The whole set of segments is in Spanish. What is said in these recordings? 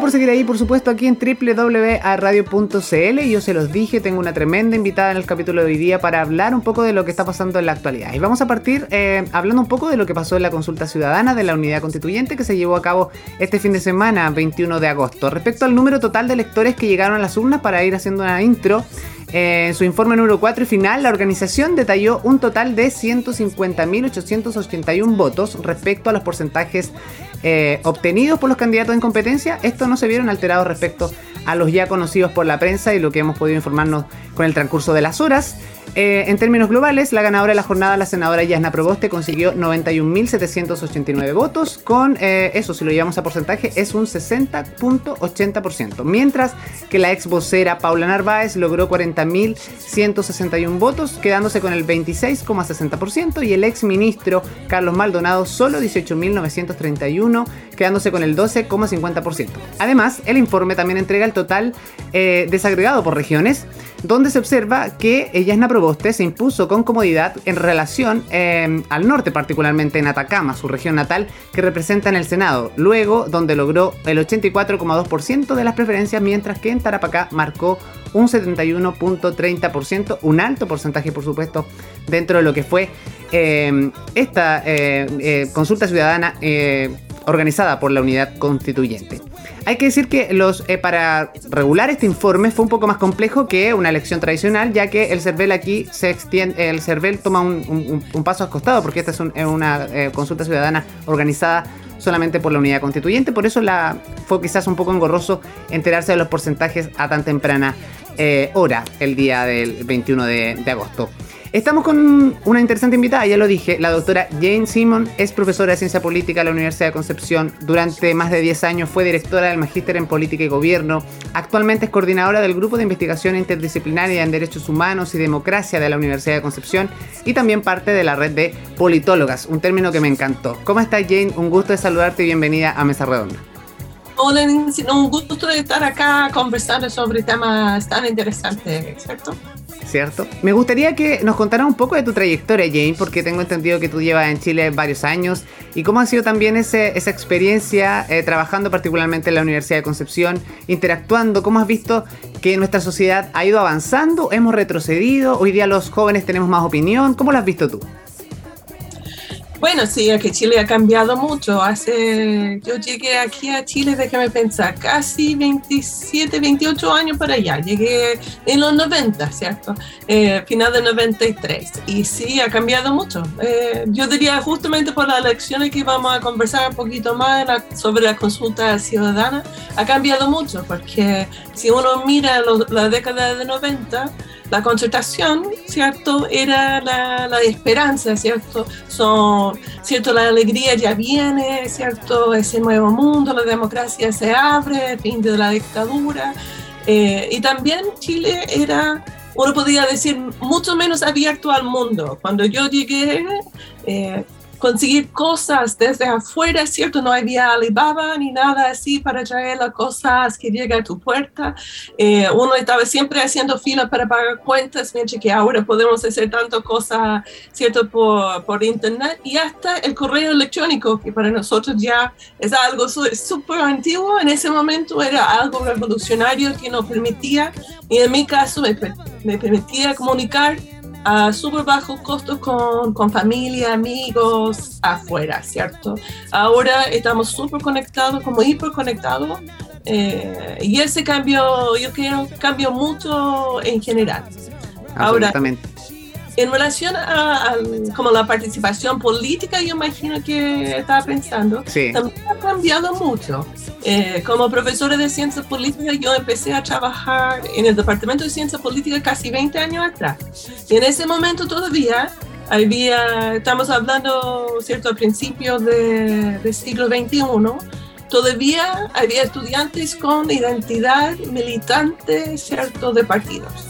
Por seguir ahí, por supuesto, aquí en www.radio.cl. Yo se los dije, tengo una tremenda invitada en el capítulo de hoy día para hablar un poco de lo que está pasando en la actualidad. Y vamos a partir eh, hablando un poco de lo que pasó en la consulta ciudadana de la unidad constituyente que se llevó a cabo este fin de semana, 21 de agosto. Respecto al número total de electores que llegaron a las urnas para ir haciendo una intro, eh, en su informe número 4 y final, la organización detalló un total de 150.881 votos respecto a los porcentajes eh, obtenidos por los candidatos en competencia. Estos no se vieron alterados respecto a los ya conocidos por la prensa y lo que hemos podido informarnos con el transcurso de las horas. Eh, en términos globales, la ganadora de la jornada, la senadora Yasna Proboste, consiguió 91.789 votos. Con eh, eso, si lo llevamos a porcentaje, es un 60.80%. Mientras que la ex vocera Paula Narváez logró 40.161 votos, quedándose con el 26,60%. Y el ex ministro Carlos Maldonado solo 18.931, quedándose con el 12,50%. Además, el informe también entrega el total eh, desagregado por regiones, donde se observa que Yasna Proboste se impuso con comodidad en relación em, al norte, particularmente en Atacama, su región natal, que representa en el Senado. Luego, donde logró el 84,2% de las preferencias, mientras que en Tarapacá marcó un 71.30%, un alto porcentaje, por supuesto, dentro de lo que fue esta eh, eh, consulta ciudadana eh, organizada por la unidad constituyente. Hay que decir que los, eh, para regular este informe fue un poco más complejo que una elección tradicional, ya que el CERVEL aquí se extiende, el CERVEL toma un, paso al costado, porque esta es, una eh, consulta ciudadana organizada solamente por la unidad constituyente, por eso la, fue quizás un poco engorroso enterarse de los porcentajes a tan temprana eh, hora el día del 21 de agosto. Estamos con una interesante invitada, ya lo dije, la doctora Jane Simon es profesora de Ciencia Política en la Universidad de Concepción. Durante más de 10 años fue directora del Magíster en Política y Gobierno. Actualmente es coordinadora del Grupo de Investigación Interdisciplinaria en Derechos Humanos y Democracia de la Universidad de Concepción y también parte de la red de politólogas, un término que me encantó. ¿Cómo estás Jane? Un gusto de saludarte y bienvenida a Mesa Redonda. Hola, un gusto de estar acá conversando sobre temas tan interesantes, ¿cierto? ¿Cierto? Me gustaría que nos contaras un poco de tu trayectoria, Jane, porque tengo entendido que tú llevas en Chile varios años. Y cómo ha sido también ese, esa experiencia eh, trabajando particularmente en la Universidad de Concepción, interactuando, cómo has visto que nuestra sociedad ha ido avanzando, hemos retrocedido, hoy día los jóvenes tenemos más opinión, ¿cómo lo has visto tú? Bueno, sí, es que Chile ha cambiado mucho. Hace, yo llegué aquí a Chile, déjame pensar, casi 27, 28 años para allá. Llegué en los 90, ¿cierto? Eh, final de 93. Y sí, ha cambiado mucho. Eh, yo diría justamente por las elecciones que vamos a conversar un poquito más sobre la consulta ciudadana, ha cambiado mucho, porque si uno mira la década de 90, la concertación, ¿cierto? Era la, la, esperanza, ¿cierto? Son, ¿cierto? La alegría ya viene, ¿cierto? Ese nuevo mundo, la democracia se abre, fin de la dictadura. Eh, y también Chile era, uno podría decir, mucho menos abierto al mundo. Cuando yo llegué, eh, conseguir cosas desde afuera, ¿cierto? No había Alibaba ni nada así para traer las cosas que llegan a tu puerta. Eh, uno estaba siempre haciendo filas para pagar cuentas, mientras que ahora podemos hacer tantas cosas, ¿cierto? Por, por internet y hasta el correo electrónico, que para nosotros ya es algo súper antiguo, en ese momento era algo revolucionario que nos permitía, y en mi caso me permitía comunicar a súper bajos costos con, con, familia, amigos afuera, ¿cierto? Ahora estamos súper conectados, como hiperconectados, eh, y ese cambio, yo creo, cambió mucho en general. Ahora, en relación a, como la participación política, yo imagino que estaba pensando, también ha cambiado mucho. Eh, como profesora de ciencia política, yo empecé a trabajar en el Departamento de Ciencia Política casi 20 años atrás. Y en ese momento todavía había, estamos hablando, ¿cierto?, al principio del siglo XXI, todavía había estudiantes con identidad militante, ¿cierto?, de partidos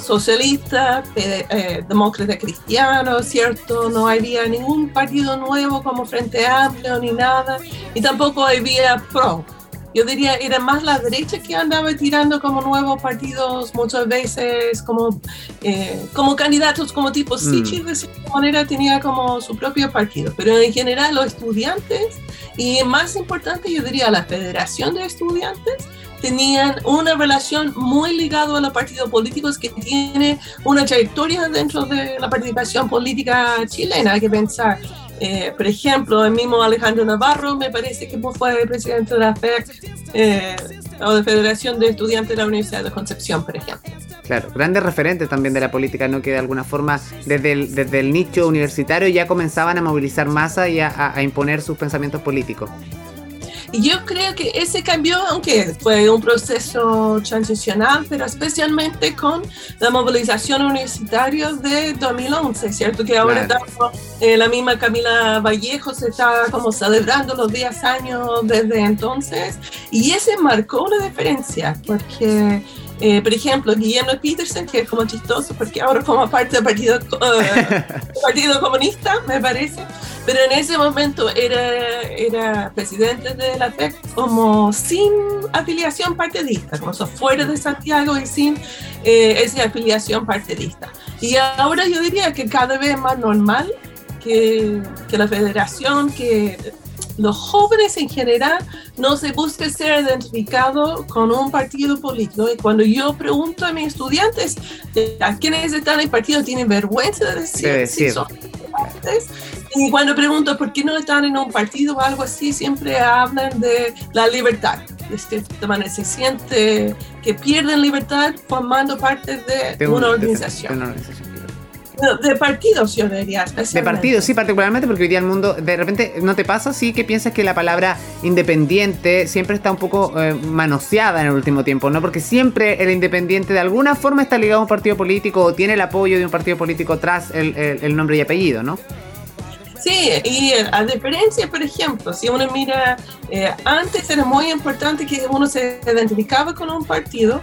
socialista, eh, demócrata cristiano, ¿cierto? No había ningún partido nuevo como Frente Amplio ni nada, y tampoco había PRO, yo diría, era más la derecha que andaba tirando como nuevos partidos muchas veces, como, eh, como candidatos, como tipo Sichi, mm. de cierta manera tenía como su propio partido, pero en general los estudiantes, y más importante, yo diría, la Federación de Estudiantes, tenían una relación muy ligada a los partidos políticos que tiene una trayectoria dentro de la participación política chilena. Hay que pensar eh, por ejemplo, el mismo Alejandro Navarro me parece que fue presidente de la FEC eh, o de Federación de Estudiantes de la Universidad de Concepción, por ejemplo. Claro, grandes referentes también de la política, ¿no? Que de alguna forma desde el, desde el nicho universitario ya comenzaban a movilizar masa y a imponer sus pensamientos políticos. Y yo creo que ese cambio, aunque fue un proceso transicional, pero especialmente con la movilización universitaria de 2011, ¿cierto? Que ahora eh, la misma Camila Vallejo se está como celebrando los 10 años desde entonces. Y ese marcó una diferencia, porque... Eh, por ejemplo, Guillermo Peterson, que es como chistoso porque ahora forma parte del Partido, eh, partido Comunista, me parece, pero en ese momento era, era presidente de la FEC como sin afiliación partidista, como fuera de Santiago y sin eh, esa afiliación partidista. Y ahora yo diría que cada vez más normal que, que la federación, que los jóvenes en general no se busque ser identificado con un partido político. Y cuando yo pregunto a mis estudiantes a quienes están en el partido, tienen vergüenza de decir, si son y cuando pregunto por qué no están en un partido o algo así, siempre hablan de la libertad. De se siente que pierden libertad formando parte de, una organización. De, partidos, yo diría. De partidos, sí, particularmente porque hoy día el mundo, de repente, ¿no te pasa sí que piensas que la palabra independiente siempre está un poco eh, manoseada en el último tiempo, ¿no? Porque siempre el independiente de alguna forma está ligado a un partido político o tiene el apoyo de un partido político tras el, el nombre y apellido, ¿no? Sí, y a diferencia, por ejemplo, si uno mira, eh, antes era muy importante que uno se identificaba con un partido,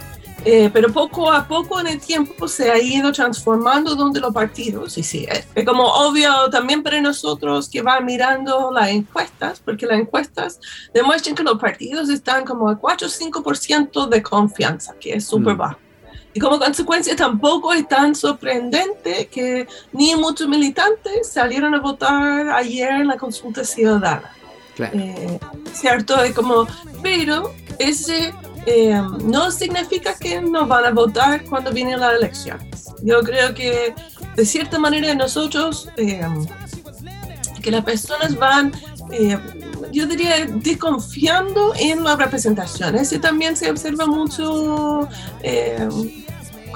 eh, pero poco a poco en el tiempo se ha ido transformando donde los partidos, y sí, es como obvio también para nosotros que va mirando las encuestas, porque las encuestas demuestran que los partidos están como a 4 o 5% de confianza, que es súper mm. bajo. Y como consecuencia tampoco es tan sorprendente que ni muchos militantes salieron a votar ayer en la consulta ciudadana. Eh, ¿Cierto? Es como, pero ese eh, no significa que no van a votar cuando vienen las elecciones. Yo creo que de cierta manera nosotros, eh, que las personas van yo diría, desconfiando en la representación. Ese también se observa mucho eh,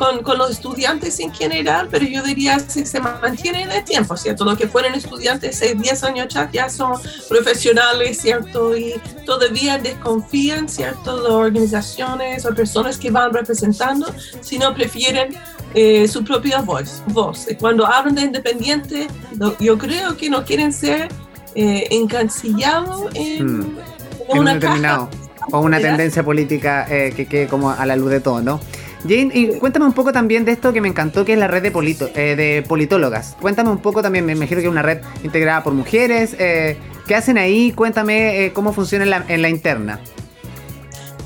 con, con, los estudiantes en general, pero yo diría que se mantiene en el tiempo, ¿cierto? Los que fueron estudiantes 6, 10 años ya, ya son profesionales, ¿cierto? Y todavía desconfían, ¿cierto? De organizaciones o personas que van representando, sino prefieren eh, su propia voz, voz. Cuando hablan de independiente, yo creo que no quieren ser eh, encancillado en, hmm. una determinado o una tendencia política eh, que quede como a la luz de todo, ¿no? Jane, y cuéntame un poco también de esto que me encantó, que es la red de, polito, eh, de politólogas. Cuéntame un poco también, me imagino que es una red integrada por mujeres. Eh, ¿Qué hacen ahí? Cuéntame cómo funciona en la, en la interna.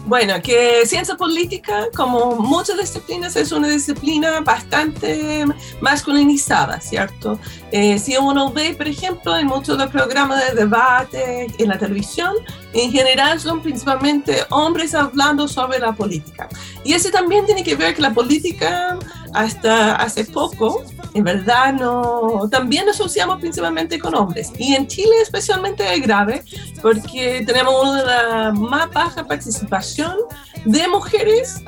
Bueno, que ciencia política, como muchas disciplinas, es una disciplina bastante masculinizada, ¿cierto? Eh, si uno ve, por ejemplo, en muchos de los programas de debate en la televisión, en general son principalmente hombres hablando sobre la política. Y eso también tiene que ver que la política, hasta hace poco, en verdad no, también asociamos principalmente con hombres. Y en Chile especialmente es grave porque tenemos una de las más bajas participación de mujeres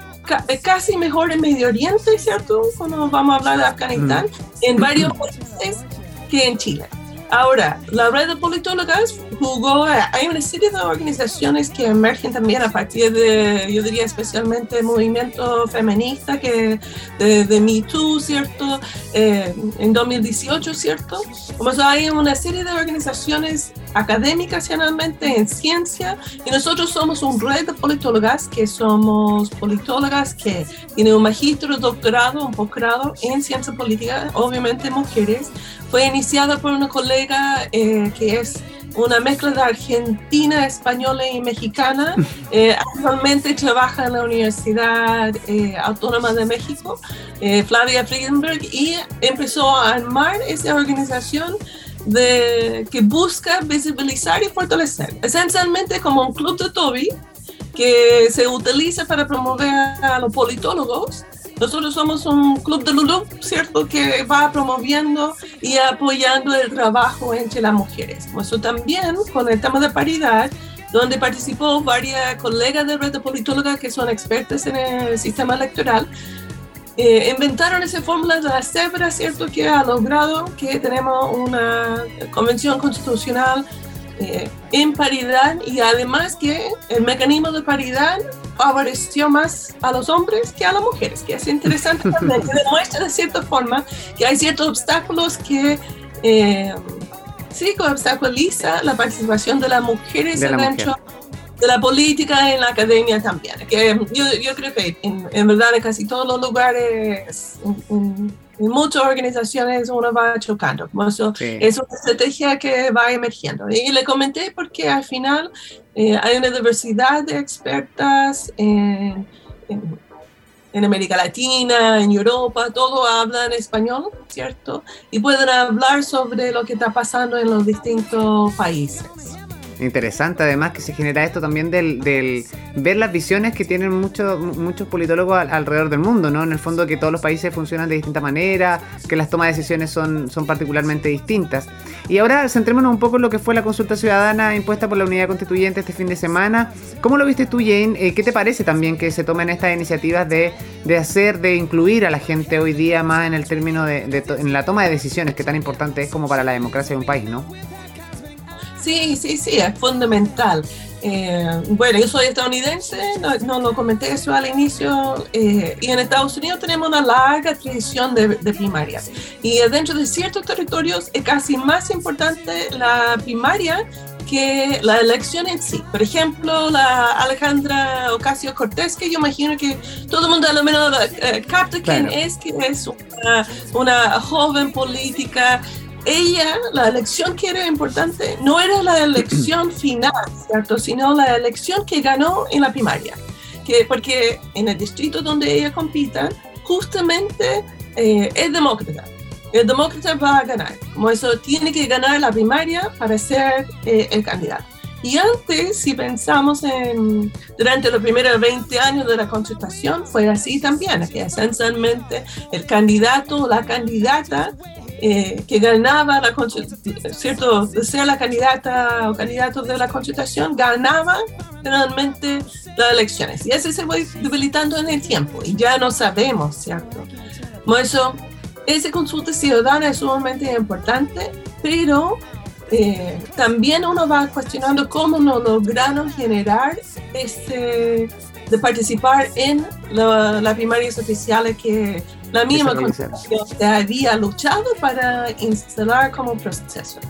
eh, casi mejor en Medio Oriente, ¿cierto? Cuando vamos a hablar de Afganistán, en varios países que en Chile. Ahora, la red de politólogas jugó, hay una serie de organizaciones que emergen también a partir de, yo diría especialmente movimiento feminista que de, de Me Too, ¿cierto? Eh, en 2018, ¿cierto? Como hay una serie de organizaciones académicas generalmente en ciencia y nosotros somos un red de politólogas que somos politólogas que tienen un magíster, doctorado, un posgrado en ciencia política, obviamente mujeres. Fue iniciada por una colega eh, que es una mezcla de argentina, española y mexicana. Eh, actualmente trabaja en la Universidad eh, Autónoma de México, eh, Flavia Friedenberg, y empezó a armar esa organización de, que busca visibilizar y fortalecer. Esencialmente como un club de Toby que se utiliza para promover a los politólogos nosotros somos un club de Lulu, ¿cierto? Que va promoviendo y apoyando el trabajo entre las mujeres. Eso también con el tema de paridad, donde participó varias colegas de red de politólogas que son expertas en el sistema electoral. Eh, inventaron esa fórmula de la cebra, ¿cierto? Que ha logrado que tenemos una convención constitucional eh, en paridad y además que el mecanismo de paridad favoreció más a los hombres que a las mujeres, que es interesante también, que demuestra de cierta forma que hay ciertos obstáculos que eh, sí que obstaculiza la participación de las mujeres de dentro de la política en la academia también. Que yo, yo creo que en, en, verdad en casi todos los lugares, en, en muchas organizaciones uno va chocando. Eso, Es una estrategia que va emergiendo. Y le comenté porque al final eh, hay una diversidad de expertas en, en, América Latina, en Europa, todos hablan español, ¿cierto? Y pueden hablar sobre lo que está pasando en los distintos países. Interesante, además que se genera esto también del, del ver las visiones que tienen muchos muchos politólogos alrededor del mundo, ¿no? En el fondo que todos los países funcionan de distinta manera, que las tomas de decisiones son, son particularmente distintas. Y ahora centrémonos un poco en lo que fue la consulta ciudadana impuesta por la Unidad Constituyente este fin de semana. ¿Cómo lo viste tú, Jane? Eh, ¿Qué te parece también que se tomen estas iniciativas de, de, hacer, de incluir a la gente hoy día más en el término de, de en la toma de decisiones que tan importante es como para la democracia de un país, ¿no? Sí, sí, sí, es fundamental. Eh, bueno, yo soy estadounidense, no, lo comenté eso al inicio, eh, y en Estados Unidos tenemos una larga tradición de, primarias. Y dentro de ciertos territorios es casi más importante la primaria que la elección en sí. Por ejemplo, la Alejandra Ocasio Cortés, que yo imagino que todo el mundo a lo menos eh, capta quién es, que es una, una joven política ella, la elección que era importante, no era la elección final, ¿cierto? Sino la elección que ganó en la primaria. Que, porque en el distrito donde ella compita, justamente eh, es demócrata. El demócrata va a ganar. Como eso, tiene que ganar la primaria para ser eh, el candidato. Y antes, si pensamos en durante los primeros 20 años de la constitución, fue así también, que esencialmente el candidato o la candidata eh, que ganaba la cierto de ser la candidata o candidato de la constitución ganaba realmente las elecciones. Y ese se va debilitando en el tiempo y ya no sabemos cierto por eso esa consulta ciudadana es sumamente importante pero eh, también uno va cuestionando cómo no lograron generar ese de participar en las primarias oficiales que la misma constitución había luchado para instalar como proceso.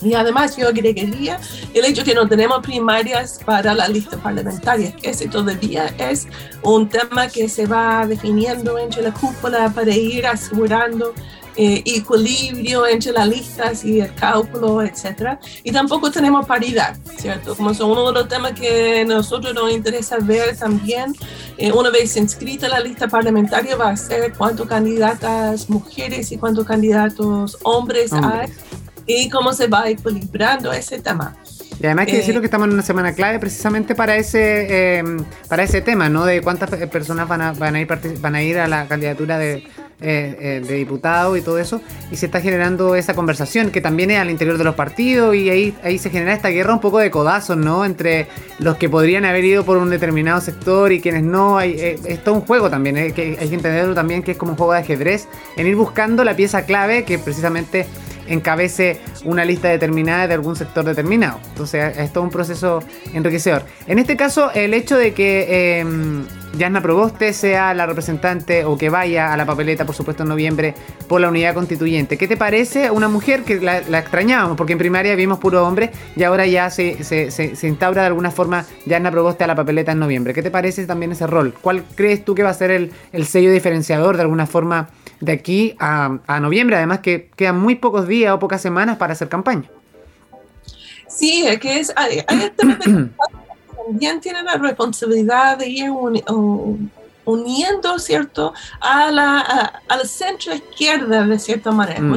Y además yo agregaría el hecho que no tenemos primarias para la lista parlamentaria, que ese todavía es un tema que se va definiendo entre la cúpula para ir asegurando eh, equilibrio entre las listas y el cálculo, etcétera. Y tampoco tenemos paridad, ¿cierto? Como son uno de los temas que nosotros nos interesa ver también, eh, una vez inscrita la lista parlamentaria, va a ser cuántos candidatas mujeres y cuántos candidatos hombres hay y cómo se va equilibrando ese tema. Y además hay que decirlo eh, que estamos en una semana clave precisamente para ese para ese tema, ¿no? De cuántas personas van a, van a ir van a ir a la candidatura de eh, eh, de diputados y todo eso, y se está generando esa conversación que también es al interior de los partidos y ahí, ahí se genera esta guerra un poco de codazos, ¿no? Entre los que podrían haber ido por un determinado sector y quienes no. Hay, eh, es todo un juego también, que hay que entenderlo también que es como un juego de ajedrez, en ir buscando la pieza clave que precisamente encabece una lista determinada de algún sector determinado. Entonces es todo un proceso enriquecedor. En este caso, el hecho de que eh, Yasna Proboste sea la representante o que vaya a la papeleta, por supuesto, en noviembre por la unidad constituyente. ¿Qué te parece una mujer que la, extrañábamos? Porque en primaria vimos puro hombre y ahora ya se, se, instaura de alguna forma Yasna Proboste a la papeleta en noviembre. ¿Qué te parece también ese rol? ¿Cuál crees tú que va a ser el, el sello diferenciador de alguna forma de aquí a, a noviembre? Además que quedan muy pocos días o pocas semanas para hacer campaña. Sí, es que es, hay, hay también tiene la responsabilidad de ir un, uniendo, ¿cierto?, a la, a, centro izquierda de cierta manera. Mm.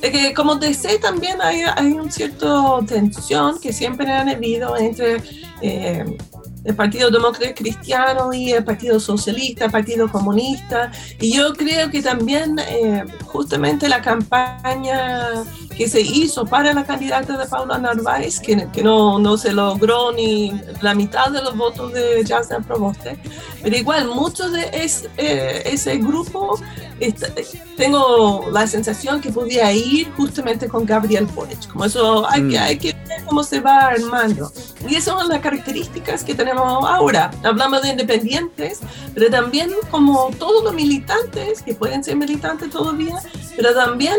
que, como decía, también hay, hay una cierta tensión que siempre han habido entre eh, el Partido Demócrata Cristiano y el Partido Socialista, el Partido Comunista. Y yo creo que también eh, justamente la campaña que se hizo para la candidata de Paula Narváez, que, que no, no, se logró ni la mitad de los votos de Jasna Proboste, pero igual muchos de eh, ese grupo, tengo la sensación que podía ir justamente con Gabriel Boric. Como eso hay, que, mm. hay que ver cómo se va armando. Y esas son las características que tenemos ahora. Hablamos de independientes, pero también como todos los militantes, que pueden ser militantes todavía, pero también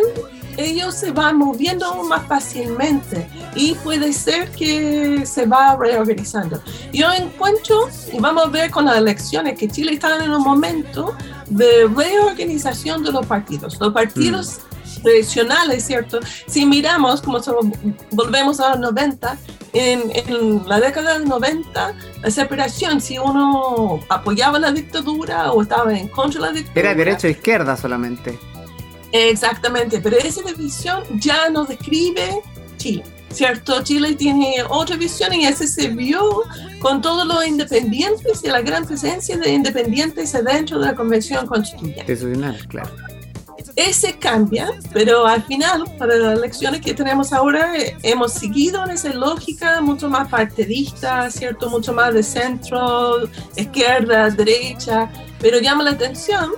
ellos se van moviendo más fácilmente y puede ser que se va reorganizando. Yo encuentro, y vamos a ver con las elecciones, que Chile está en un momento de reorganización de los partidos. Los partidos mm. tradicionales, ¿cierto? Si miramos, como volvemos a los 90, en, la década del 90, la separación, si uno apoyaba la dictadura o estaba en contra de la dictadura. Era derecho e izquierda solamente. Exactamente, pero esa división ya no describe Chile. ¿Cierto? Chile tiene otra visión y ese se vio con todos los independientes y la gran presencia de independientes dentro de la Convención Constitucional. claro ese cambia, pero al final, para las elecciones que tenemos ahora, hemos seguido en esa lógica mucho más partidista, ¿cierto? Mucho más de centro, izquierda, derecha, pero llama la atención,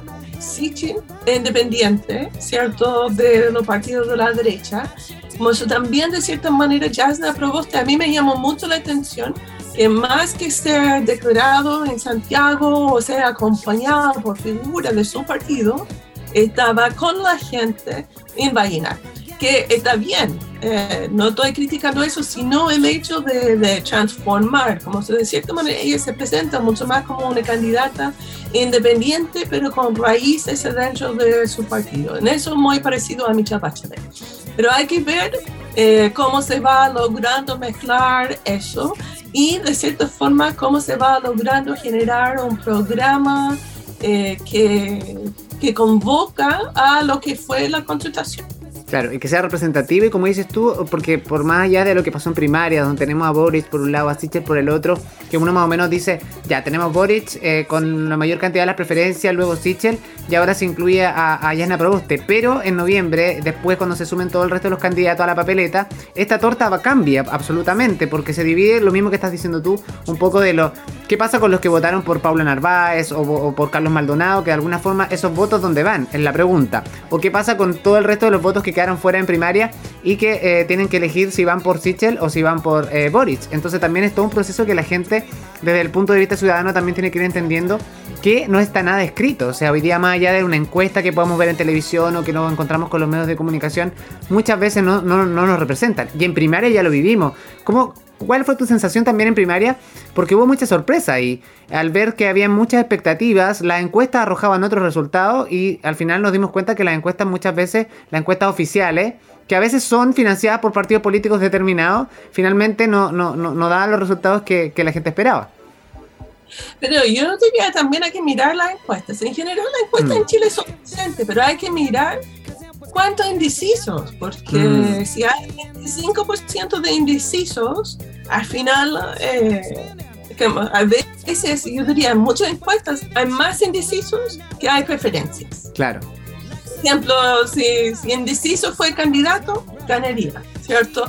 Sitchin, independiente, ¿cierto? De los partidos de la derecha, como eso también de cierta manera Jasna Proboste, a mí me llamó mucho la atención que más que ser declarado en Santiago o ser acompañado por figuras de su partido, estaba con la gente en Vallenar, que está bien, eh, no estoy criticando eso, sino el hecho de, transformar, como se de cierta manera ella se presenta mucho más como una candidata independiente, pero con raíces dentro de su partido. En eso muy parecido a Michelle Bachelet. Pero hay que ver eh, cómo se va logrando mezclar eso y de cierta forma cómo se va logrando generar un programa eh, que, que convoca a lo que fue la consultación. Claro, y que sea representativo y como dices tú, porque por más allá de lo que pasó en primaria, donde tenemos a Boris por un lado, a Sichel por el otro, que uno más o menos dice, ya tenemos Boris eh, con la mayor cantidad de las preferencias, luego Sichel, y ahora se incluye a, a Yana Proboste. Pero en noviembre, después cuando se sumen todo el resto de los candidatos a la papeleta, esta torta va, cambia absolutamente, porque se divide lo mismo que estás diciendo tú, un poco de lo... ¿Qué pasa con los que votaron por Paula Narváez o, o por Carlos Maldonado? Que de alguna forma esos votos dónde van, es la pregunta. ¿O qué pasa con todo el resto de los votos que quedan fuera en primaria y que eh, tienen que elegir si van por Sichel o si van por eh, Boric. Entonces también es todo un proceso que la gente, desde el punto de vista ciudadano, también tiene que ir entendiendo que no está nada escrito. O sea, hoy día más allá de una encuesta que podemos ver en televisión o que nos encontramos con los medios de comunicación, muchas veces no, no, no nos representan. Y en primaria ya lo vivimos. ¿Cómo, ¿Cuál fue tu sensación también en primaria? Porque hubo mucha sorpresa y al ver que había muchas expectativas, las encuestas arrojaban otros resultados y al final nos dimos cuenta que las encuestas muchas veces, las encuestas oficiales, que a veces son financiadas por partidos políticos determinados, finalmente no, no, no, daban los resultados que, la gente esperaba. Pero yo diría también hay que mirar las encuestas. En general las encuestas mm. en Chile son decentes, pero hay que mirar cuántos indecisos, porque mm. si hay 25% de indecisos, al final, eh, a veces, yo diría, en muchas encuestas hay más indecisos que hay preferencias. Claro. Por ejemplo, si, si indeciso fue candidato, ganaría. ¿cierto?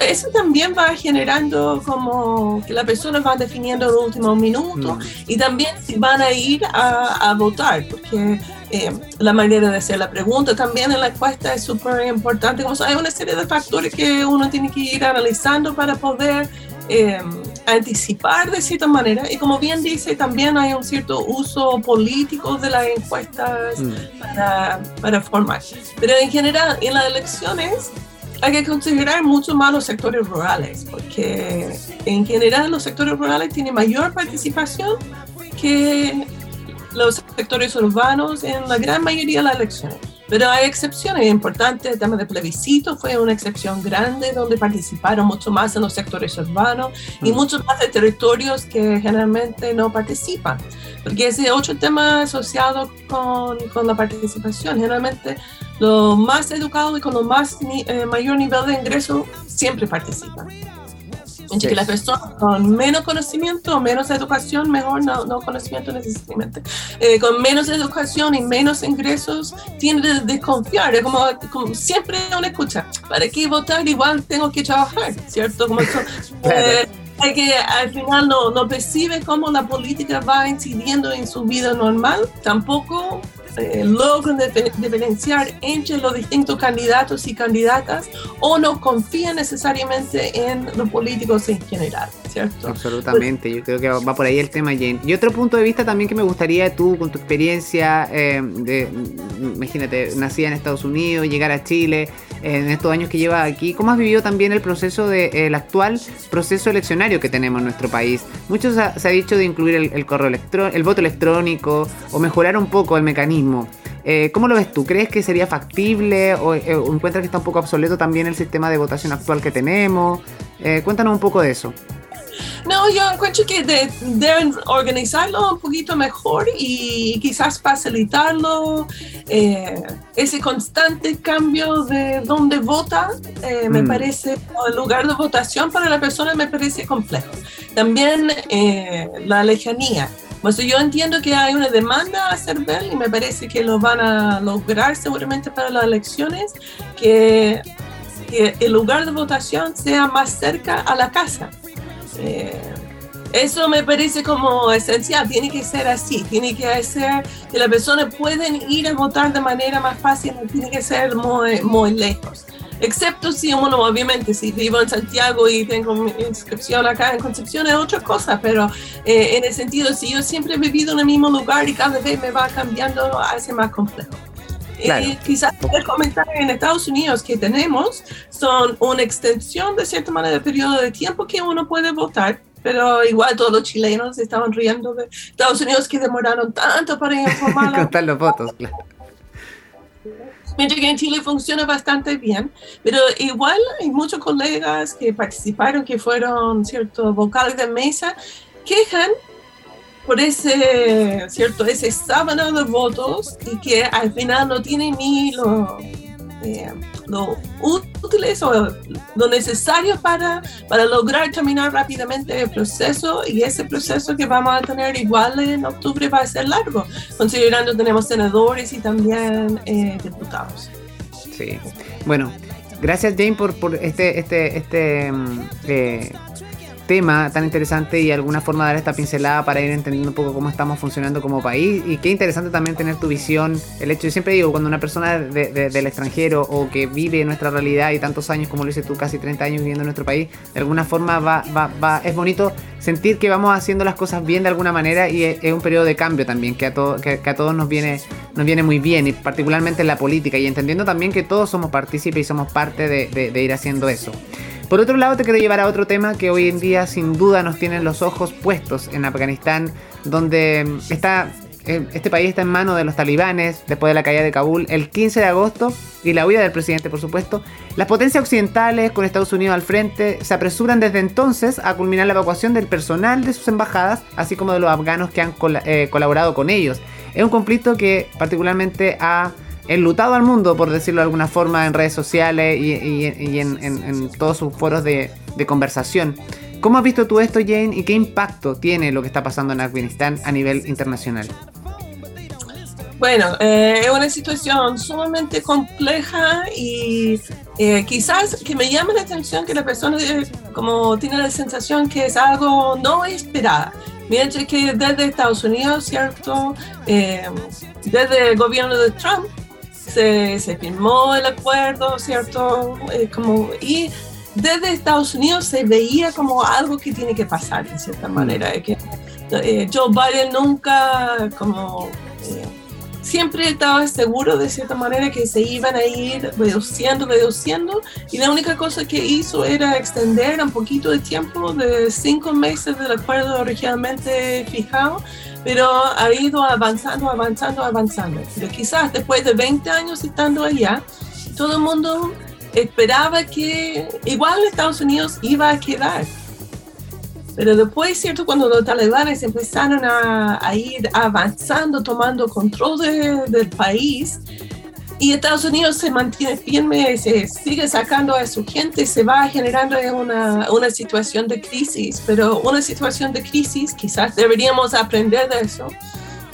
eso, también va generando como que las personas van definiendo el último minuto mm. y también si van a ir a, a votar, porque eh, la manera de hacer la pregunta también en la encuesta es súper importante. Como hay una serie de factores que uno tiene que ir analizando para poder eh, anticipar de cierta manera. Y como bien dice, también hay un cierto uso político de las encuestas mm. para, para formar. Pero en general, en las elecciones hay que considerar mucho más los sectores rurales, porque en general los sectores rurales tienen mayor participación que los sectores urbanos en la gran mayoría de las elecciones. Pero hay excepciones importantes, el tema del plebiscito fue una excepción grande donde participaron mucho más en los sectores urbanos y mm. muchos más de territorios que generalmente no participan. Porque ese otro tema asociado con, con la participación, generalmente los más educados y con los más eh, mayor nivel de ingreso siempre participan. En que las personas con menos conocimiento, menos educación, mejor no, no conocimiento necesariamente, eh, con menos educación y menos ingresos, tienden a desconfiar. Es como, como, siempre uno escucha, ¿para qué votar? Igual tengo que trabajar, ¿cierto? Como eso, eh, que al final no, no percibe cómo la política va incidiendo en su vida normal, tampoco eh, logran diferenciar entre los distintos candidatos y candidatas o no confían necesariamente en los políticos en general, ¿cierto? Absolutamente, yo creo que va por ahí el tema, Jane. Y otro punto de vista también que me gustaría tú, con tu experiencia, eh, de, imagínate, nacida en Estados Unidos, llegar a Chile, en estos años que lleva aquí, ¿cómo has vivido también el proceso de, actual proceso eleccionario que tenemos en nuestro país? Muchos se ha dicho de incluir el, el correo electrónico, el voto electrónico o mejorar un poco el mecanismo. Eh, ¿Cómo lo ves tú? ¿Crees que sería factible eh, o, encuentras que está un poco obsoleto también el sistema de votación actual que tenemos? Eh, cuéntanos un poco de eso. No, yo encuentro que deben organizarlo un poquito mejor y quizás facilitarlo. ese constante cambio de dónde vota, me mm. parece, o el lugar de votación para la persona me parece complejo. También la lejanía. Pues yo entiendo que hay una demanda a hacer ver y me parece que lo van a lograr seguramente para las elecciones, que, el lugar de votación sea más cerca a la casa. Eh, eso me parece como esencial, tiene que ser así, tiene que ser que las personas pueden ir a votar de manera más fácil, no tiene que ser muy, muy lejos excepto si uno, obviamente, si vivo en Santiago y tengo mi inscripción acá en Concepción es otra cosa, pero eh, en el sentido, si yo siempre he vivido en el mismo lugar y cada vez me va cambiando, hace más complejo. Y quizás el comentar en Estados Unidos que tenemos son una extensión de cierta manera del periodo de tiempo que uno puede votar, pero igual todos los chilenos estaban riendo de Estados Unidos que demoraron tanto para informar. Contar los votos, claro mientras que en Chile funciona bastante bien, pero igual hay muchos colegas que participaron, que fueron ciertos vocales de mesa, quejan por ese, cierto, ese sábado de votos y que al final no tienen ni lo, eh, lo útiles o lo necesario para, para lograr terminar rápidamente el proceso y ese proceso que vamos a tener igual en octubre va a ser largo, considerando tenemos senadores y también eh, diputados. Sí, bueno, gracias Jane por, por este, este, este mm, eh, tema tan interesante y alguna forma dar esta pincelada para ir entendiendo un poco cómo estamos funcionando como país y qué interesante también tener tu visión, el hecho, yo siempre digo, cuando una persona del extranjero o que vive nuestra realidad y tantos años como lo dices tú, casi 30 años viviendo en nuestro país, de alguna forma va, va, va, es bonito sentir que vamos haciendo las cosas bien de alguna manera y es, un periodo de cambio también, que a, todo, que, a todos nos viene, nos viene muy bien y particularmente en la política y entendiendo también que todos somos partícipes y somos parte de ir haciendo eso. Por otro lado, te quiero llevar a otro tema que hoy en día sin duda nos tienen los ojos puestos en Afganistán, donde mm, está eh, este país está en manos de los talibanes después de la caída de Kabul el 15 de agosto y la huida del presidente, por supuesto. Las potencias occidentales, con Estados Unidos al frente, se apresuran desde entonces a culminar la evacuación del personal de sus embajadas, así como de los afganos que han eh, colaborado con ellos. Es un conflicto que particularmente ha enlutado al mundo, por decirlo de alguna forma, en redes sociales y, en, todos sus foros de, conversación. ¿Cómo has visto tú esto, Jane, y qué impacto tiene lo que está pasando en Afganistán a nivel internacional? Bueno, eh, es una situación sumamente compleja y eh, quizás que me llame la atención que la persona eh, como tiene la sensación que es algo no esperada. Mientras que desde Estados Unidos, ¿cierto? desde el gobierno de Trump, se, firmó el acuerdo, ¿cierto? Eh, como, y desde Estados Unidos se veía como algo que tiene que pasar, de cierta mm. manera. Que, eh, Joe Biden nunca como... Siempre estaba seguro de cierta manera que se iban a ir reduciendo, reduciendo, y la única cosa que hizo era extender un poquito de tiempo de cinco meses del acuerdo originalmente fijado, pero ha ido avanzando, avanzando, avanzando. Pero quizás después de 20 años estando allá, todo el mundo esperaba que igual Estados Unidos iba a quedar. Pero después, ¿cierto? Cuando los talibanes empezaron a, ir avanzando, tomando control del país, y Estados Unidos se mantiene firme, se sigue sacando a su gente, se va generando una, una situación de crisis, pero una situación de crisis, quizás deberíamos aprender de eso,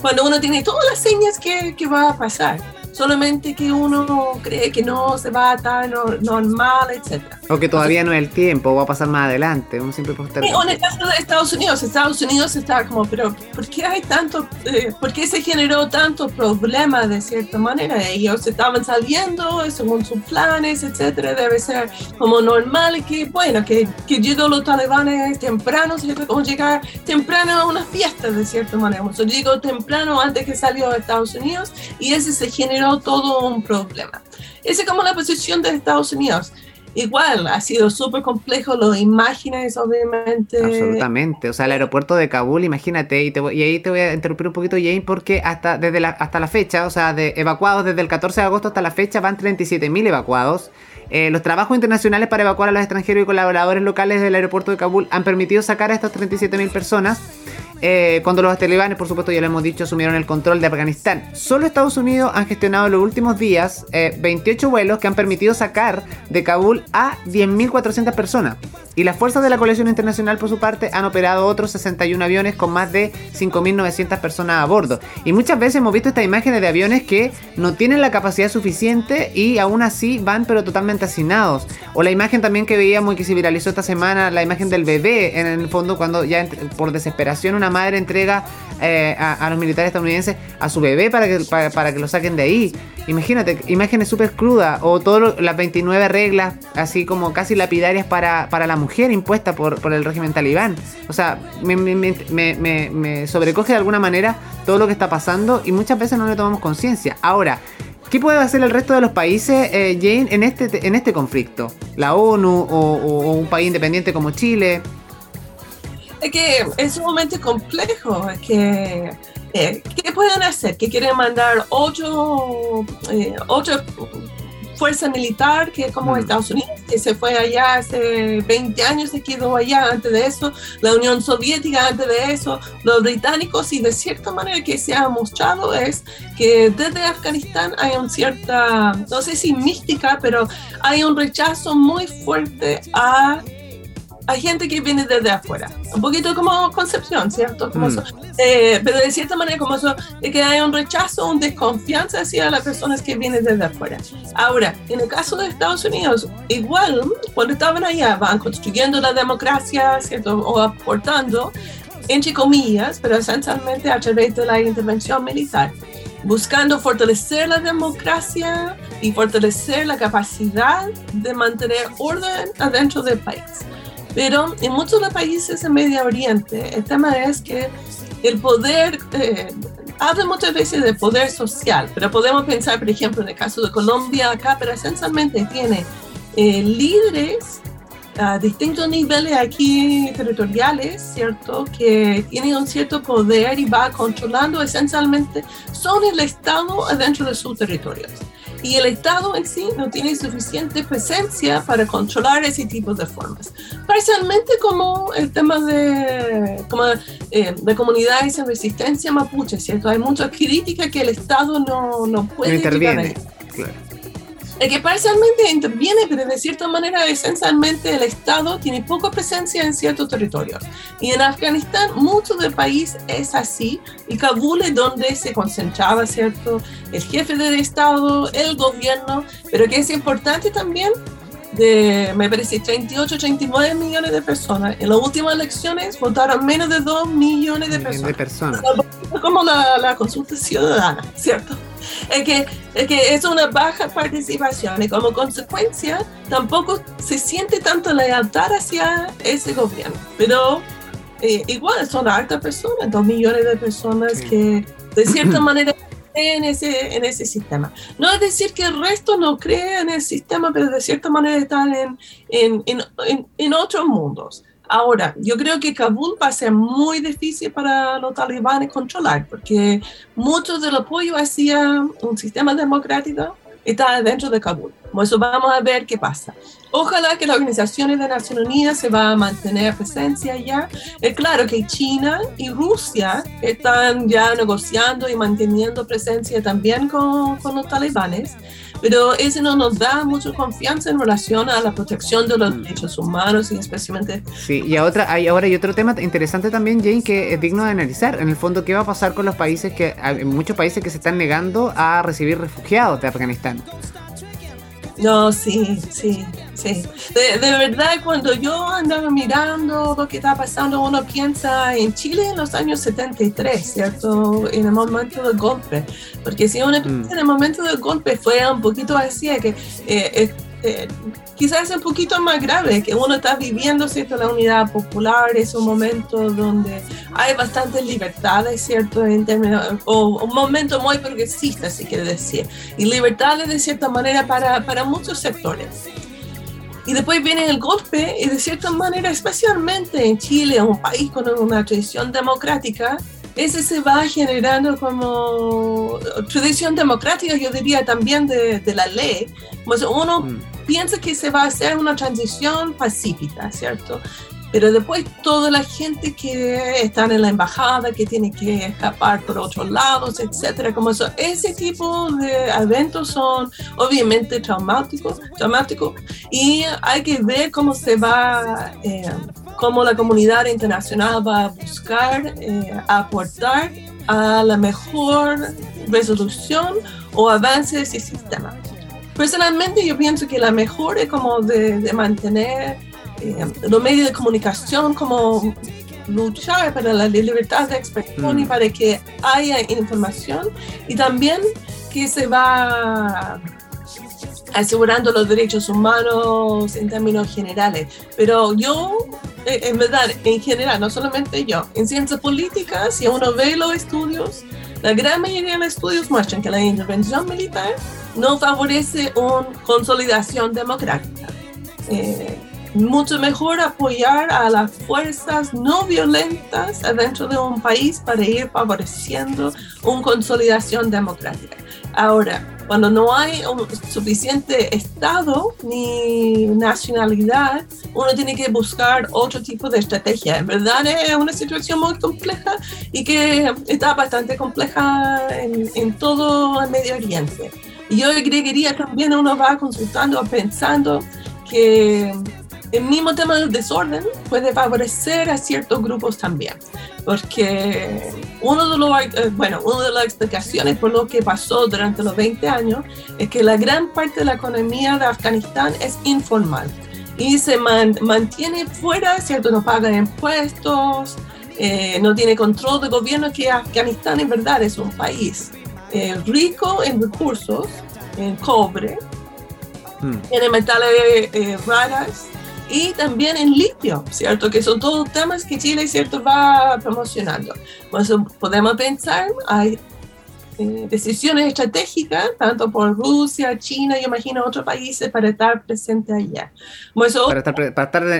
cuando uno tiene todas las señas que, que va a pasar solamente que uno cree que no se va a estar normal, etc. O que todavía no es el tiempo, va a pasar más adelante, uno siempre puede estar... o en el caso de Estados Unidos, Estados Unidos está como, pero ¿por qué hay tanto, eh, por qué se generó tanto problema de cierta manera? Ellos estaban saliendo según sus planes, etcétera, debe ser como normal que, bueno, que, que llegó los talibanes temprano, ¿cierto? Como llegar temprano a una fiesta de cierta manera. O sea, llegó temprano antes que salió a Estados Unidos y ese se generó todo un problema. Esa es como la posición de Estados Unidos. Igual, ha sido súper complejo, las imágenes, obviamente. Absolutamente, o sea, el aeropuerto de Kabul, imagínate, y, te y ahí te voy a interrumpir un poquito, Jane, porque hasta, desde la, hasta la fecha, o sea, de evacuados desde el 14 de agosto hasta la fecha van 37.000 evacuados. Eh, los trabajos internacionales para evacuar a los extranjeros y colaboradores locales del aeropuerto de Kabul han permitido sacar a estas 37.000 personas eh, cuando los talibanes, por supuesto, ya lo hemos dicho, asumieron el control de Afganistán. Solo Estados Unidos han gestionado en los últimos días 28 eh, vuelos que han permitido sacar de Kabul a 10.400 personas. Y las fuerzas de la coalición internacional, por su parte, han operado otros 61 aviones con más de 5.900 personas a bordo. Y muchas veces hemos visto estas imágenes de aviones que no tienen la capacidad suficiente y aún así van pero totalmente hacinados. O la imagen también que veíamos y que se viralizó esta semana, la imagen del bebé en el fondo cuando ya por desesperación una madre entrega eh, a, los militares estadounidenses a su bebé para que, para, que lo saquen de ahí. Imagínate, imágenes súper crudas o todas las 29 reglas así como casi lapidarias para, para la mujer impuesta por, por el régimen talibán. O sea, me, me, sobrecoge de alguna manera todo lo que está pasando y muchas veces no le tomamos conciencia. Ahora, ¿Qué puede hacer el resto de los países, eh, Jane, en este, en este conflicto? ¿La ONU o, un país independiente como Chile? Es que es un momento complejo. Es que, eh, ¿Qué pueden hacer? ¿Que quieren mandar ocho, eh, ocho fuerza militar que es como mm. Estados Unidos, que se fue allá hace 20 años, se quedó allá antes de eso, la Unión Soviética antes de eso, los británicos, y de cierta manera que se ha mostrado es que desde Afganistán hay un cierta, no sé si mística, pero hay un rechazo muy fuerte a hay gente que viene desde afuera, un poquito como Concepción, ¿cierto? Como mm. eh, pero de cierta manera como eso, de que hay un rechazo, un desconfianza hacia las personas que vienen desde afuera. Ahora, en el caso de Estados Unidos, igual, cuando estaban allá, van construyendo la democracia, ¿cierto? O aportando, entre comillas, pero esencialmente a través de la intervención militar buscando fortalecer la democracia y fortalecer la capacidad de mantener orden adentro del país. Pero en muchos de los países en Medio Oriente, el tema es que el poder, eh, habla muchas veces de poder social, pero podemos pensar, por ejemplo, en el caso de Colombia acá, pero esencialmente tiene eh, líderes a distintos niveles aquí territoriales, ¿cierto? Que tienen un cierto poder y va controlando esencialmente, son el Estado adentro de sus territorios y el Estado en sí no tiene suficiente presencia para controlar ese tipo de formas. Parcialmente como el tema de, como, eh, de comunidades en resistencia mapuche, ¿cierto? Hay mucha crítica que el Estado no, no puede... interviene, claro que parcialmente interviene, pero de cierta manera, esencialmente, el Estado tiene poca presencia en ciertos territorios. Y en Afganistán, mucho del país es así, y Kabul es donde se concentraba, ¿cierto? El jefe del Estado, el gobierno, pero que es importante también de, me parece, 38, 39 millones de personas. En las últimas elecciones votaron menos de 2 millones de personas. De personas. Como la, la consulta ciudadana, ¿cierto? es que, es que es una baja participación y como consecuencia tampoco se siente tanto lealtad hacia ese gobierno. Pero eh, igual son hartas personas, dos millones de personas que de cierta manera cree en ese, en ese sistema. No es decir que el resto no cree en el sistema, pero de cierta manera están en, en, en, en otros mundos. Ahora, yo creo que Kabul va a ser muy difícil para los talibanes controlar, porque mucho del apoyo hacia un sistema democrático está dentro de Kabul. Por eso vamos a ver qué pasa. Ojalá que las organizaciones de Naciones Unidas se va a mantener presencia allá. Es claro que China y Rusia están ya negociando y manteniendo presencia también con, con los talibanes pero eso no nos da mucha confianza en relación a la protección de los mm. derechos humanos y especialmente... Sí, y otra, hay, ahora hay otro tema interesante también, Jane, que es digno de analizar. En el fondo, ¿qué va a pasar con los países que, hay muchos países que se están negando a recibir refugiados de Afganistán? No, sí, sí, sí. De, verdad, cuando yo andaba mirando lo que está pasando, uno piensa en Chile en los años 73, ¿cierto? En el momento del golpe. Porque si uno piensa mm. en el momento del golpe, fue un poquito así, que eh, eh, quizás es un poquito más grave, que uno está viviendo, ¿cierto? La unidad popular es un momento donde hay bastantes libertades, ¿cierto? En términos, o un momento muy progresista, si quiere decir, y libertades de cierta manera para, para muchos sectores. Y después viene el golpe y de cierta manera, especialmente en Chile, un país con una tradición democrática, ese se va generando como tradición democrática, yo diría también de, de la ley. Pues uno mm. piensa que se va a hacer una transición pacífica, ¿cierto? Pero después toda la gente que está en la embajada, que tiene que escapar por otros lados, etcétera, como eso, ese tipo de eventos son obviamente traumáticos, traumáticos y hay que ver cómo se va eh, cómo la comunidad internacional va a buscar eh, aportar a la mejor resolución o avance de ese sistema. Personalmente yo pienso que la mejor es como de, mantener eh, los medios de comunicación como luchar para la libertad de expresión y mm. para que haya información y también que se va asegurando los derechos humanos en términos generales. Pero yo, eh, en verdad, en general, no solamente yo, en ciencias políticas, si uno ve los estudios, la gran mayoría de los estudios muestran que la intervención militar no favorece una consolidación democrática. Eh, mucho mejor apoyar a las fuerzas no violentas dentro de un país para ir favoreciendo una consolidación democrática. Ahora, cuando no hay un suficiente Estado ni nacionalidad, uno tiene que buscar otro tipo de estrategia. En verdad es una situación muy compleja y que está bastante compleja en, en todo el Medio Oriente. Yo agregaría también, uno va consultando, pensando que el mismo tema del desorden puede favorecer a ciertos grupos también, porque uno de, los, eh, bueno, una de las explicaciones por lo que pasó durante los 20 años es que la gran parte de la economía de Afganistán es informal y se mantiene fuera, ¿cierto? No paga impuestos, eh, no tiene control de gobierno, que Afganistán en verdad es un país eh, rico en recursos, en cobre, hmm. en metales raras, y también en litio, ¿cierto? Que son todos temas que Chile, ¿cierto?, va promocionando. Pues podemos pensar, hay eh, decisiones estratégicas, tanto por Rusia, China, yo imagino otros países, para estar presente allá. Pues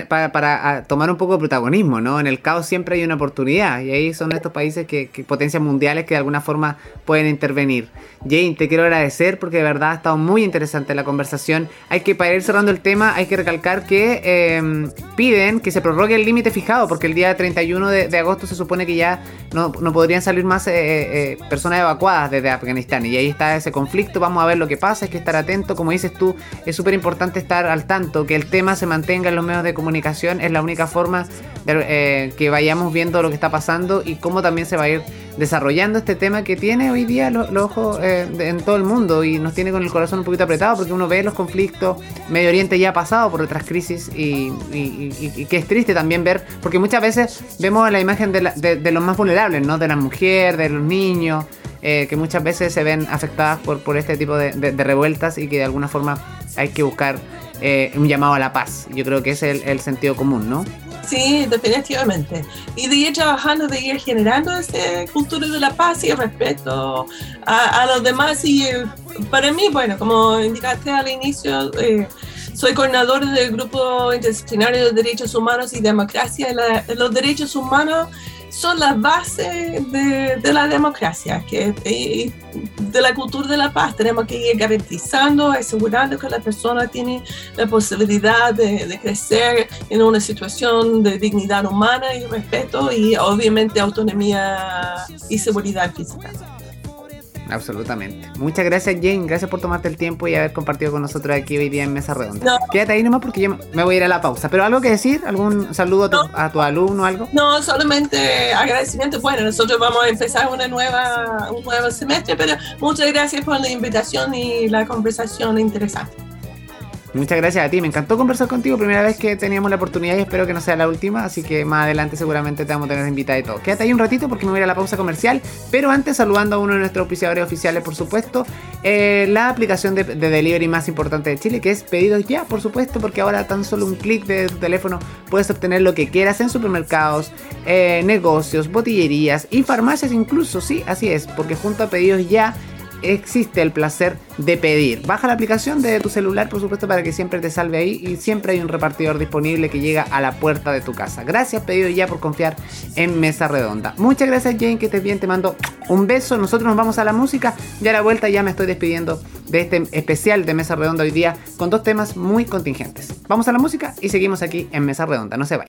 para, para, tomar un poco de protagonismo, ¿no? En el caos siempre hay una oportunidad y ahí son estos países que, potencias mundiales que de alguna forma pueden intervenir. Jane, te quiero agradecer porque de verdad ha estado muy interesante la conversación. Hay que, para ir cerrando el tema, hay que recalcar que em, piden que se prorrogue el límite fijado porque el día 31 de, agosto se supone que ya no, podrían salir más eh, eh, personas evacuadas desde Afganistán. Y ahí está ese conflicto, vamos a ver lo que pasa, hay que estar atento. Como dices tú, es súper importante estar al tanto, que el tema se mantenga en los medios de comunicación, es la única forma eh, que vayamos viendo lo que está pasando y cómo también se va a ir desarrollando este tema que tiene hoy día los ojos eh, en todo el mundo y nos tiene con el corazón un poquito apretado porque uno ve los conflictos, Medio Oriente ya ha pasado por otras crisis y, que es triste también ver, porque muchas veces vemos la imagen de, de los más vulnerables, ¿no? De la mujer, de los niños, eh, que muchas veces se ven afectadas por, por este tipo de, revueltas y que de alguna forma hay que buscar eh, un llamado a la paz. Yo creo que es el, el sentido común, ¿no? Sí, definitivamente. Y de ir trabajando, de ir generando esa cultura de la paz y el respeto a, los demás. Y eh, para mí, bueno, como indicaste al inicio, eh, soy coordinador del Grupo Interdisciplinario de Derechos Humanos y Democracia. los derechos humanos son las bases de, la democracia, que de la cultura de la paz. Tenemos que ir garantizando, asegurando que la persona tiene la posibilidad de crecer en una situación de dignidad humana y respeto y obviamente autonomía y seguridad física. Absolutamente. Muchas gracias, Jane. Gracias por tomarte el tiempo y haber compartido con nosotros aquí hoy día en Mesa Redonda. Quédate ahí nomás porque yo me voy a ir a la pausa. ¿Pero algo que decir? ¿Algún saludo a tu, alumno o algo? No, solamente agradecimiento. Bueno, nosotros vamos a empezar una nueva, un nuevo semestre, pero muchas gracias por la invitación y la conversación interesante. Muchas gracias a ti, me encantó conversar contigo, primera vez que teníamos la oportunidad y espero que no sea la última, así que más adelante seguramente te vamos a tener invitada y todo. Quédate ahí un ratito porque me voy a, la pausa comercial, pero antes saludando a uno de nuestros auspiciadores oficiales, por supuesto, eh, la aplicación de, delivery más importante de Chile, que es Pedidos Ya, por supuesto, porque ahora tan solo un clic de tu teléfono puedes obtener lo que quieras en supermercados, eh, negocios, botillerías y farmacias incluso, sí, así es, porque junto a Pedidos Ya existe el placer de pedir. Baja la aplicación de tu celular, por supuesto, para que siempre te salve ahí y siempre hay un repartidor disponible que llega a la puerta de tu casa. Gracias, pedido ya por confiar en Mesa Redonda. Muchas gracias, Jane, que estés bien. Te mando un beso. Nosotros nos vamos a la música y a la vuelta ya me estoy despidiendo de este especial de Mesa Redonda hoy día con dos temas muy contingentes. Vamos a la música y seguimos aquí en Mesa Redonda. No se vayan.